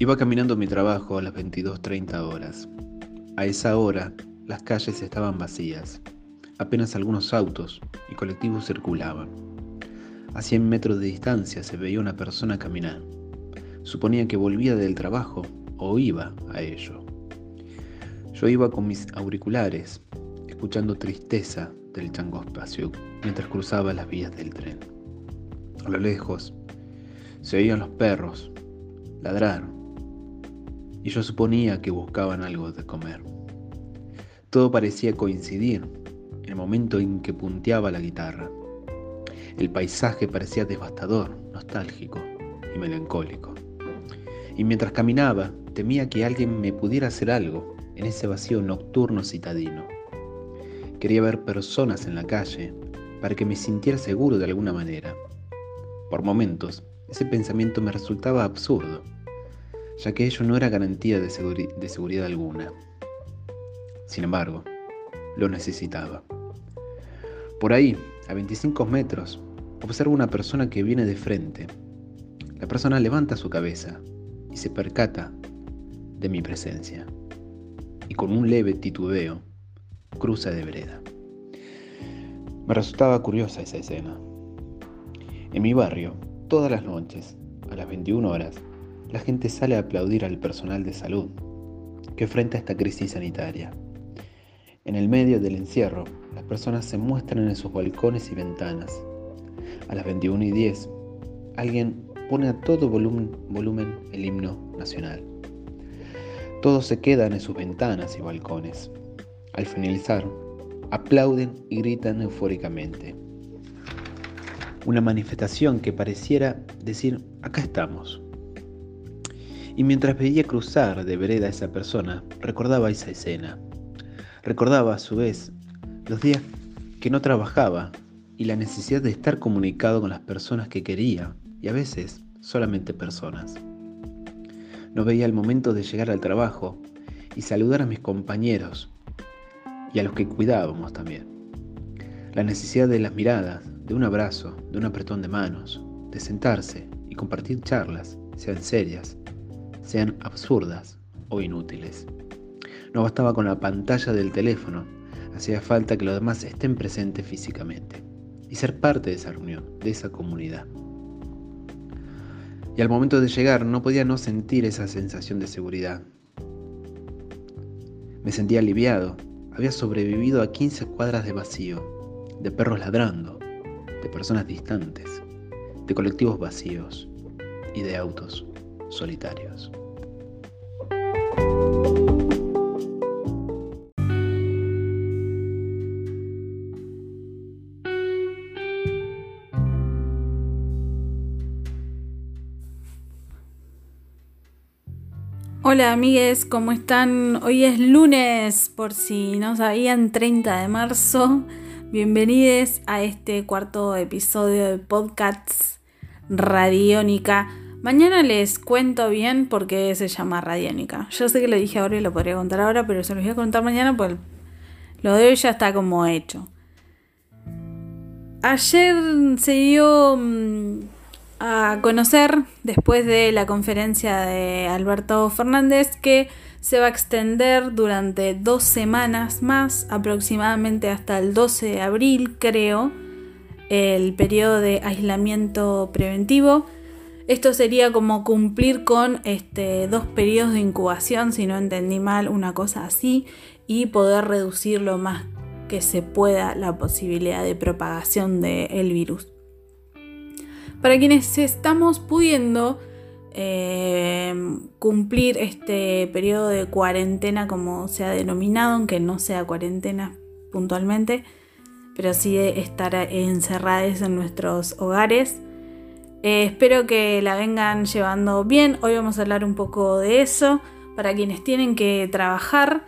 Iba caminando mi trabajo a las 22.30 horas. A esa hora, las calles estaban vacías. Apenas algunos autos y colectivos circulaban. A 100 metros de distancia se veía una persona caminar. Suponía que volvía del trabajo o iba a ello. Yo iba con mis auriculares, escuchando tristeza del chango espacio mientras cruzaba las vías del tren. A lo lejos se oían los perros ladrar y yo suponía que buscaban algo de comer. Todo parecía coincidir el momento en que punteaba la guitarra. El paisaje parecía devastador, nostálgico y melancólico. Y mientras caminaba, temía que alguien me pudiera hacer algo en ese vacío nocturno citadino. Quería ver personas en la calle para que me sintiera seguro de alguna manera. Por momentos, ese pensamiento me resultaba absurdo ya que ello no era garantía de, seguridad alguna. Sin embargo, lo necesitaba. Por ahí, a 25 metros, observo una persona que viene de frente. La persona levanta su cabeza y se percata de mi presencia. Y con un leve titubeo, cruza de vereda. Me resultaba curiosa esa escena. En mi barrio, todas las noches, a las 21 horas, la gente sale a aplaudir al personal de salud que enfrenta esta crisis sanitaria. En el medio del encierro, las personas se muestran en sus balcones y ventanas. A las 21 y 10, alguien pone a todo volumen, volumen el himno nacional. Todos se quedan en sus ventanas y balcones. Al finalizar, aplauden y gritan eufóricamente. Una manifestación que pareciera decir, acá estamos, y mientras veía cruzar de vereda a esa persona, recordaba esa escena. Recordaba a su vez los días que no trabajaba y la necesidad de estar comunicado con las personas que quería y a veces solamente personas. No veía el momento de llegar al trabajo y saludar a mis compañeros y a los que cuidábamos también. La necesidad de las miradas, de un abrazo, de un apretón de manos, de sentarse y compartir charlas, sean serias, sean absurdas o inútiles. No bastaba con la pantalla del teléfono, hacía falta que los demás estén presentes físicamente y ser parte de esa reunión, de esa comunidad. Y al momento de llegar no podía no sentir esa sensación de seguridad. Me sentía aliviado, había sobrevivido a 15 cuadras de vacío, de perros ladrando, de personas distantes, de colectivos vacíos y de autos solitarios. Hola amigues, ¿cómo están? Hoy es lunes, por si no sabían, 30 de marzo. Bienvenidos a este cuarto episodio de Podcasts Radiónica. Mañana les cuento bien por qué se llama Radiónica. Yo sé que lo dije ahora y lo podría contar ahora, pero se los voy a contar mañana porque lo de hoy ya está como hecho. Ayer se dio mm, a conocer, después de la conferencia de Alberto Fernández, que se va a extender durante dos semanas más, aproximadamente hasta el 12 de abril, creo, el periodo de aislamiento preventivo esto sería como cumplir con este, dos periodos de incubación, si no entendí mal, una cosa así, y poder reducir lo más que se pueda la posibilidad de propagación del virus. Para quienes estamos pudiendo eh, cumplir este periodo de cuarentena como se ha denominado, aunque no sea cuarentena puntualmente, pero sí de estar encerrados en nuestros hogares, eh, espero que la vengan llevando bien. Hoy vamos a hablar un poco de eso. Para quienes tienen que trabajar,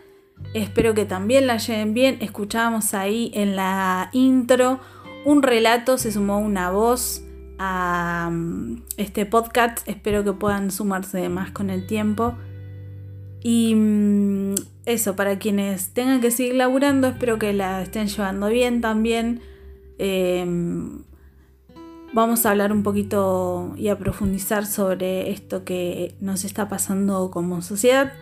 espero que también la lleven bien. Escuchábamos ahí en la intro un relato, se sumó una voz a mm, este podcast. Espero que puedan sumarse más con el tiempo. Y mm, eso, para quienes tengan que seguir laburando, espero que la estén llevando bien también. Eh, vamos a hablar un poquito y a profundizar sobre esto que nos está pasando como sociedad.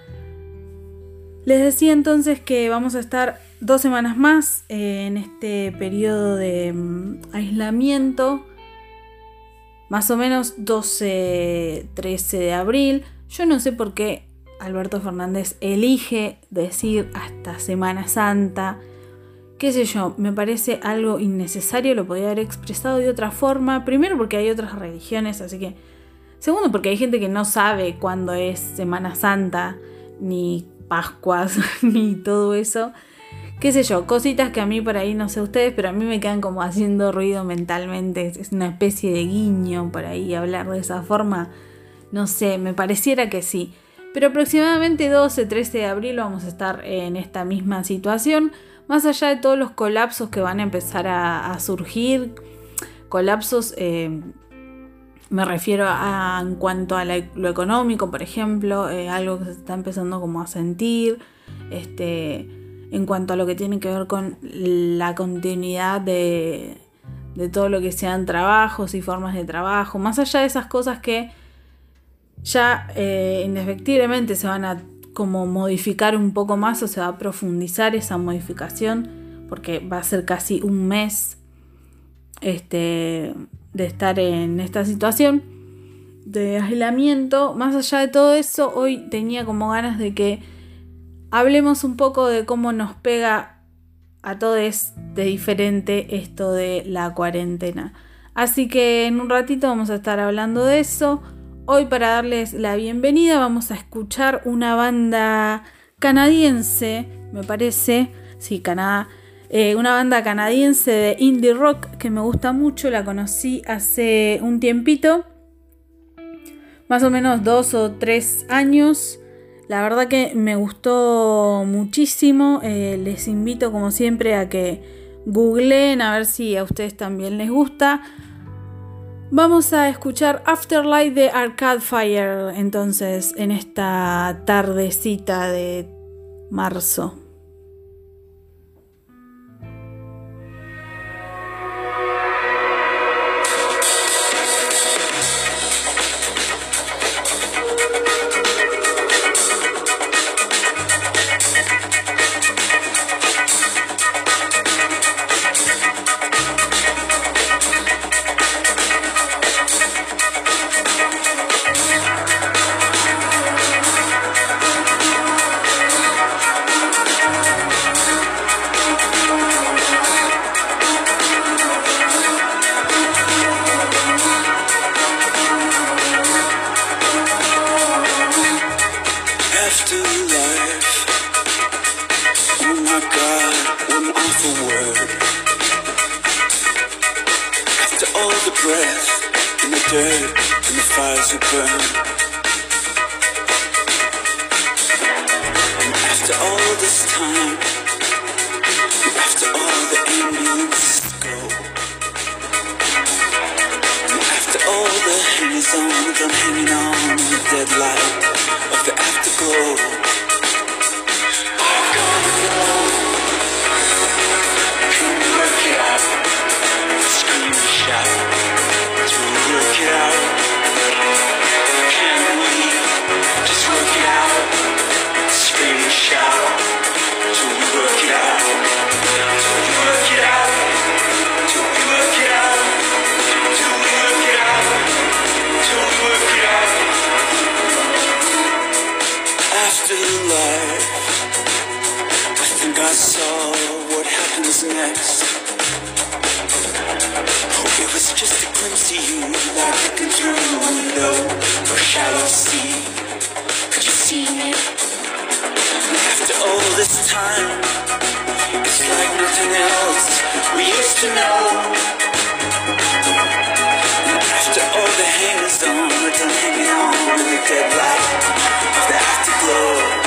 Les decía entonces que vamos a estar dos semanas más eh, en este periodo de mm, aislamiento, más o menos 12-13 de abril. Yo no sé por qué Alberto Fernández elige decir hasta Semana Santa. Qué sé yo, me parece algo innecesario, lo podía haber expresado de otra forma. Primero porque hay otras religiones, así que... Segundo porque hay gente que no sabe cuándo es Semana Santa, ni Pascuas, ni todo eso. Qué sé yo, cositas que a mí por ahí no sé ustedes, pero a mí me quedan como haciendo ruido mentalmente. Es una especie de guiño por ahí hablar de esa forma. No sé, me pareciera que sí. Pero aproximadamente 12-13 de abril vamos a estar en esta misma situación, más allá de todos los colapsos que van a empezar a, surgir, colapsos eh, me refiero a en cuanto a lo económico, por ejemplo, eh, algo que se está empezando como a sentir, este, en cuanto a lo que tiene que ver con la continuidad de, todo lo que sean trabajos y formas de trabajo, más allá de esas cosas que ya eh, indefectiblemente se van a como modificar un poco más o se va a profundizar esa modificación porque va a ser casi un mes este, de estar en esta situación de aislamiento. Más allá de todo eso, hoy tenía como ganas de que hablemos un poco de cómo nos pega a todos de diferente esto de la cuarentena. Así que en un ratito vamos a estar hablando de eso. Hoy para darles la bienvenida vamos a escuchar una banda canadiense, me parece, sí, Canadá, eh, una banda canadiense de indie rock que me gusta mucho, la conocí hace un tiempito, más o menos dos o tres años. La verdad que me gustó muchísimo, eh, les invito como siempre a que googleen a ver si a ustedes también les gusta. Vamos a escuchar Afterlife de Arcade Fire entonces en esta tardecita de marzo. after life. Oh my God, one awful word. After all the breath and the dirt and the fires we burn. After all this time, after all the ambulance go. After all the hangers on, I'm hanging on the deadlight of the afterglow. next. It was just a glimpse of you that I through the window. Or shall I see? Could you see me? After all this time, it's like nothing else we used to know. After all the hangers on, it's hanging on with the dead light of the afterglow.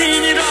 turn it on.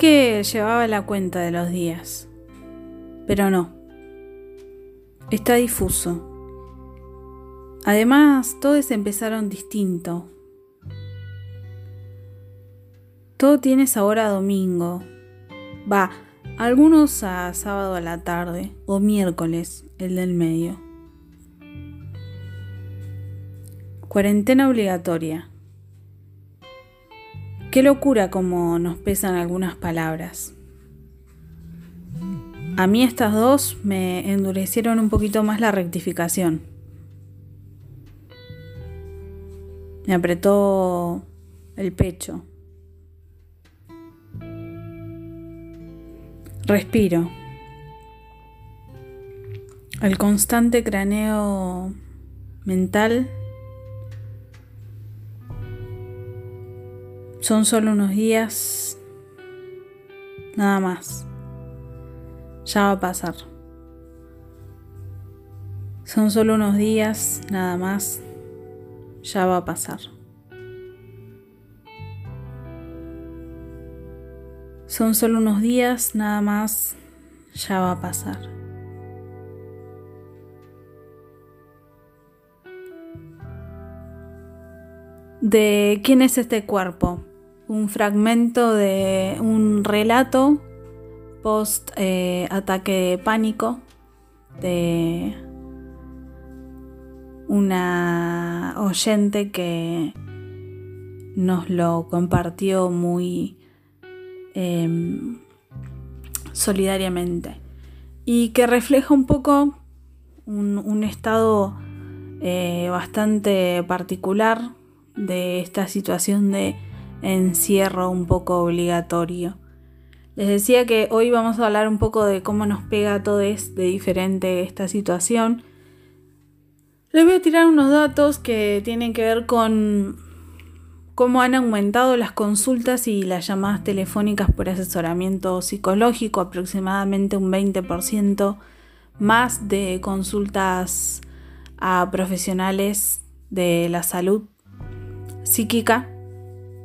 Que llevaba la cuenta de los días, pero no. Está difuso. Además, todos empezaron distinto. Todo tiene sabor a domingo. Va, algunos a sábado a la tarde o miércoles, el del medio. Cuarentena obligatoria. Qué locura como nos pesan algunas palabras. A mí estas dos me endurecieron un poquito más la rectificación. Me apretó el pecho. Respiro. El constante craneo mental Son solo unos días, nada más. Ya va a pasar. Son solo unos días, nada más. Ya va a pasar. Son solo unos días, nada más. Ya va a pasar. ¿De quién es este cuerpo? Un fragmento de un relato post eh, ataque de pánico de una oyente que nos lo compartió muy em, solidariamente y que refleja un poco un, estado eh, bastante particular de esta situación de encierro un poco obligatorio. Les decía que hoy vamos a hablar un poco de cómo nos pega todo es de diferente esta situación. Les voy a tirar unos datos que tienen que ver con, cómo han aumentado las consultas y las llamadas telefónicas por asesoramiento psicológico, aproximadamente un 20% más de consultas a profesionales de la salud psíquica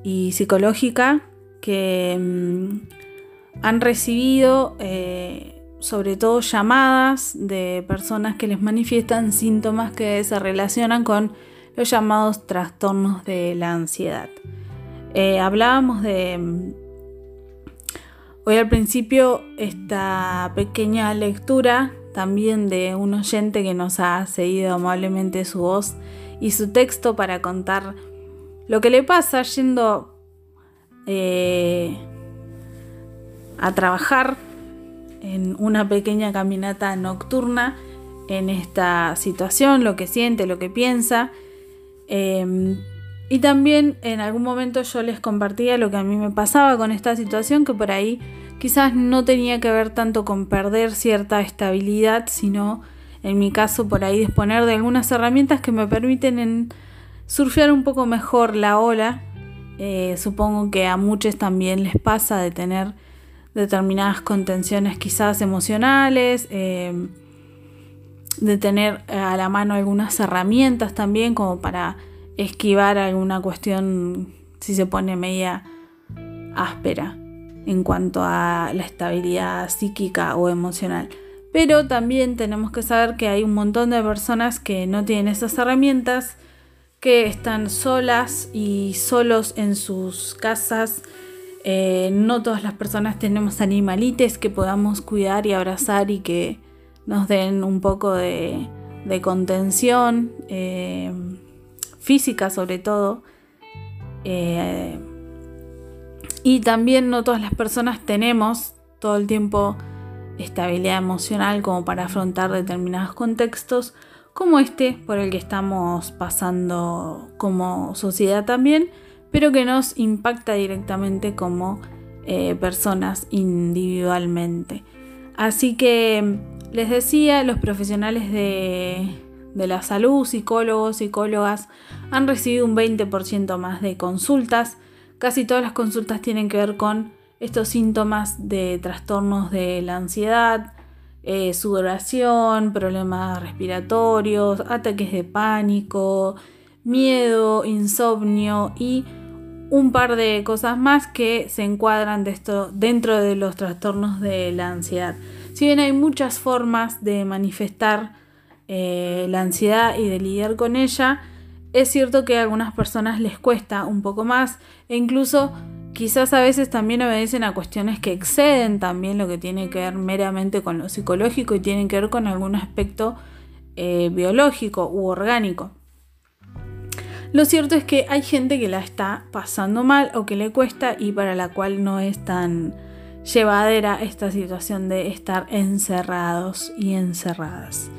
y psicológica que mm, han recibido eh, sobre todo llamadas de personas que les manifiestan síntomas que se relacionan con los llamados trastornos de la ansiedad. Eh, hablábamos de mm, hoy al principio esta pequeña lectura también de un oyente que nos ha seguido amablemente su voz y su texto para contar lo que le pasa yendo eh, a trabajar en una pequeña caminata nocturna en esta situación, lo que siente, lo que piensa Em, y también en algún momento yo les compartía lo que a mí me pasaba con esta situación, que por ahí quizás no tenía que ver tanto con perder cierta estabilidad, sino en mi caso por ahí disponer de algunas herramientas que me permiten surfear un poco mejor la ola. Eh, supongo que a muchos también les pasa de tener determinadas contenciones quizás emocionales. Em, de tener eh, a la mano algunas herramientas también como para esquivar alguna cuestión si se pone media áspera en cuanto a la estabilidad psíquica o emocional. Pero también tenemos que saber que hay un montón de personas que no tienen esas herramientas, que están solas y solos en sus casas. Eh, no todas las personas tenemos animalites que podamos cuidar y abrazar y que nos den un poco de, contención eh, física sobre todo. Eh, y también no todas las personas tenemos todo el tiempo estabilidad emocional como para afrontar determinados contextos como este por el que estamos pasando como sociedad también, pero que nos impacta directamente como eh, personas individualmente. Así que les decía, los profesionales de, la salud, psicólogos, psicólogas, han recibido un 20% más de consultas. Casi todas las consultas tienen que ver con estos síntomas de trastornos de la ansiedad, eh, sudoración, problemas respiratorios, ataques de pánico, miedo, insomnio y un par de cosas más que se encuadran dentro de los trastornos de la ansiedad. Si bien hay muchas formas de manifestar eh, la ansiedad y de lidiar con ella, es cierto que a algunas personas les cuesta un poco más e incluso quizás a veces también obedecen a cuestiones que exceden también lo que tiene que ver meramente con lo psicológico y tienen que ver con algún aspecto eh, biológico u orgánico. Lo cierto es que hay gente que la está pasando mal o que le cuesta y para la cual no es tan llevadera esta situación de estar encerrados y encerradas.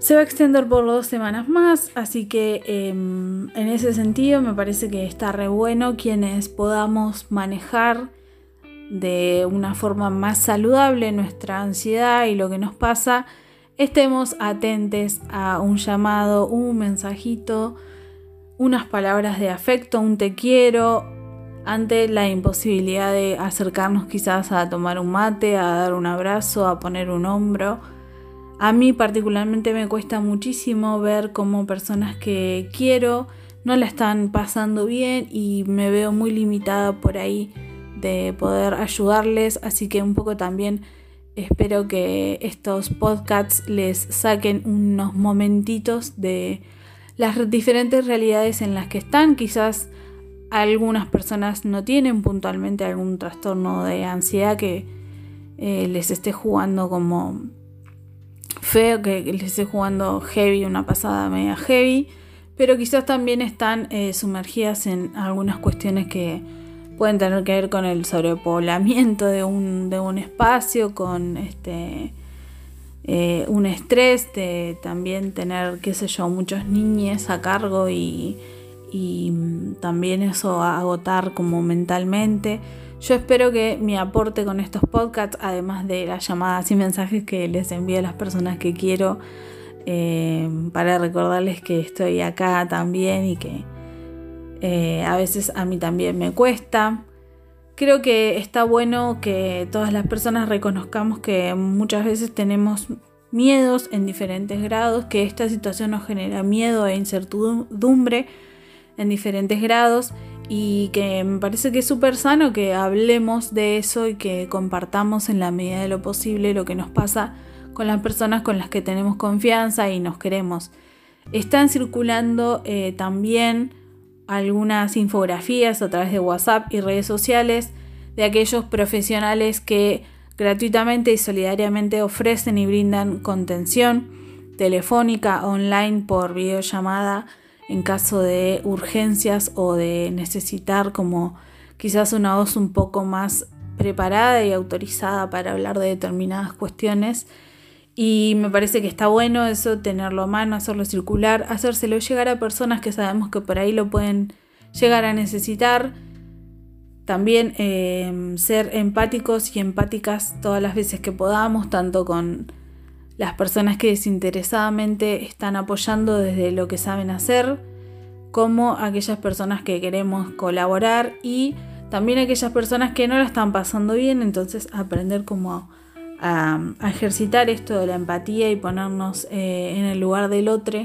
Se va a extender por dos semanas más, así que em, en ese sentido me parece que está re bueno quienes podamos manejar de una forma más saludable nuestra ansiedad y lo que nos pasa, estemos atentos a un llamado, un mensajito, unas palabras de afecto, un te quiero, ante la imposibilidad de acercarnos quizás a tomar un mate, a dar un abrazo, a poner un hombro. A mí particularmente me cuesta muchísimo ver cómo personas que quiero no la están pasando bien y me veo muy limitada por ahí de poder ayudarles, así que un poco también espero que estos podcasts les saquen unos momentitos de las diferentes realidades en las que están, quizás algunas personas no tienen puntualmente algún trastorno de ansiedad que eh, les esté jugando como feo, que les esté jugando heavy, una pasada media heavy, pero quizás también están eh, sumergidas en algunas cuestiones que pueden tener que ver con el sobrepoblamiento de un, de un espacio, con este eh, un estrés de también tener, qué sé yo, muchos niños a cargo y y mm, también eso agotar como mentalmente. Yo espero que mi aporte con estos podcasts, además de las llamadas y mensajes que les envío a las personas que quiero, eh, para recordarles que estoy acá también y que Eh, a veces a mí también me cuesta. Creo que está bueno que todas las personas reconozcamos que muchas veces tenemos miedos en diferentes grados, que esta situación nos genera miedo e incertidumbre en diferentes grados y que me parece que es súper sano que hablemos de eso y que compartamos en la medida de lo posible lo que nos pasa con las personas con las que tenemos confianza y nos queremos. Están circulando eh, también algunas infografías a través de WhatsApp y redes sociales de aquellos profesionales que gratuitamente y solidariamente ofrecen y brindan contención telefónica, online, por videollamada en caso de urgencias o de necesitar como quizás una voz un poco más preparada y autorizada para hablar de determinadas cuestiones. Y me parece que está bueno eso, tenerlo a mano, hacerlo circular, hacérselo llegar a personas que sabemos que por ahí lo pueden llegar a necesitar también em, ser empáticos y empáticas todas las veces que podamos, tanto con las personas que desinteresadamente están apoyando desde lo que saben hacer, como aquellas personas que queremos colaborar y también aquellas personas que no la están pasando bien, entonces aprender cómo a, ejercitar esto de la empatía y ponernos eh, en el lugar del otro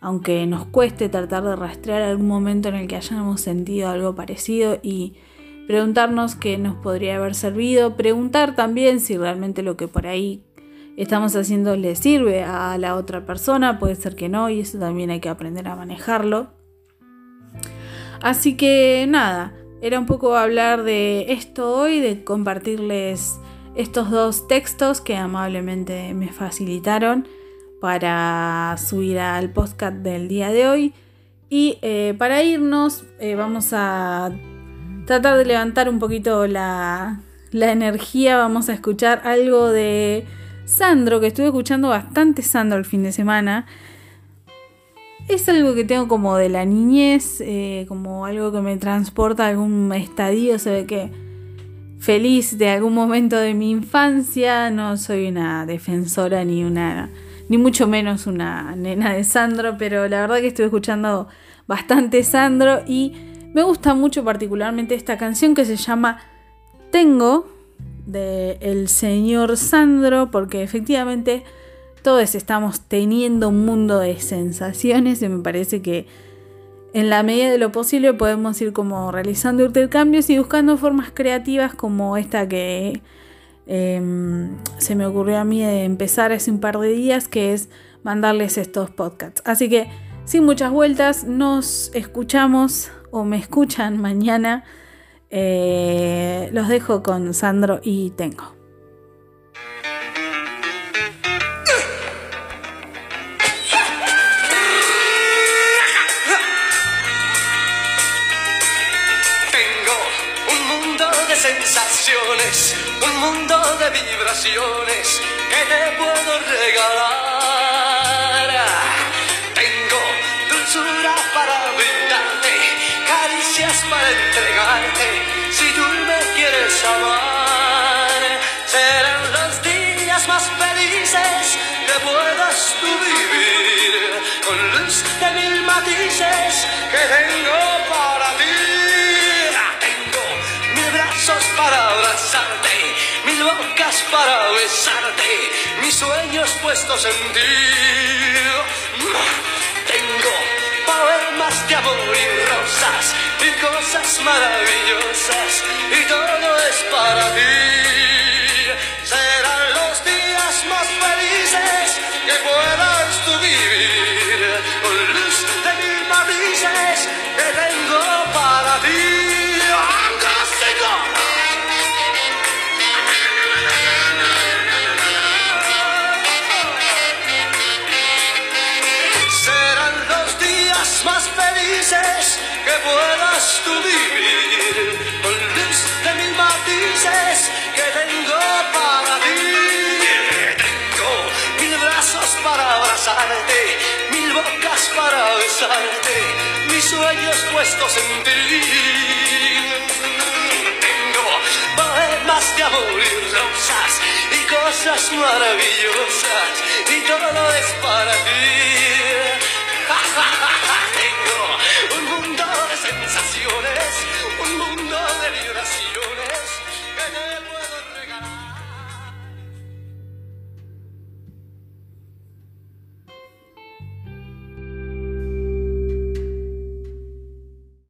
aunque nos cueste tratar de rastrear algún momento en el que hayamos sentido algo parecido y preguntarnos qué nos podría haber servido, preguntar también si realmente lo que por ahí estamos haciendo le sirve a la otra persona, puede ser que no y eso también hay que aprender a manejarlo. Así que nada, era un poco hablar de esto hoy, de compartirles estos dos textos que amablemente me facilitaron para subir al podcast del día de hoy. Y eh, para irnos eh, vamos a tratar de levantar un poquito la, la energía. Vamos a escuchar algo de Sandro, que estuve escuchando bastante Sandro el fin de semana. Es algo que tengo como de la niñez, eh, como algo que me transporta a algún estadio, se ve que feliz de algún momento de mi infancia. No soy una defensora ni una ni mucho menos una nena de Sandro, pero la verdad que estoy escuchando bastante Sandro y me gusta mucho particularmente esta canción que se llama Tengo de el señor Sandro, porque efectivamente todos estamos teniendo un mundo de sensaciones y me parece que en la medida de lo posible podemos ir como realizando intercambios y buscando formas creativas como esta que Em, se me ocurrió a mí de empezar hace un par de días, que es mandarles estos podcasts. Así que, sin muchas vueltas, nos escuchamos o me escuchan mañana. Eh, los dejo con Sandro y Tengo. un mundo de vibraciones que te puedo regalar. Tengo dulzura para brindarte, caricias para si tú me quieres amar. Serán los días más felices que puedas tú vivir, con luz de mil matices que tengo para ti para abrazarte, mil bocas para besarte, mis sueños puestos en ti. Poemas de amor y rosas y cosas maravillosas y todo es para ti. Que puedas tú vivir con luz de mil matices que tengo para ti. Tengo mil brazos para abrazarte, mil bocas para besarte, mis sueños puestos en ti. Tengo poemas de amor y rosas y cosas maravillosas y todo es para ti.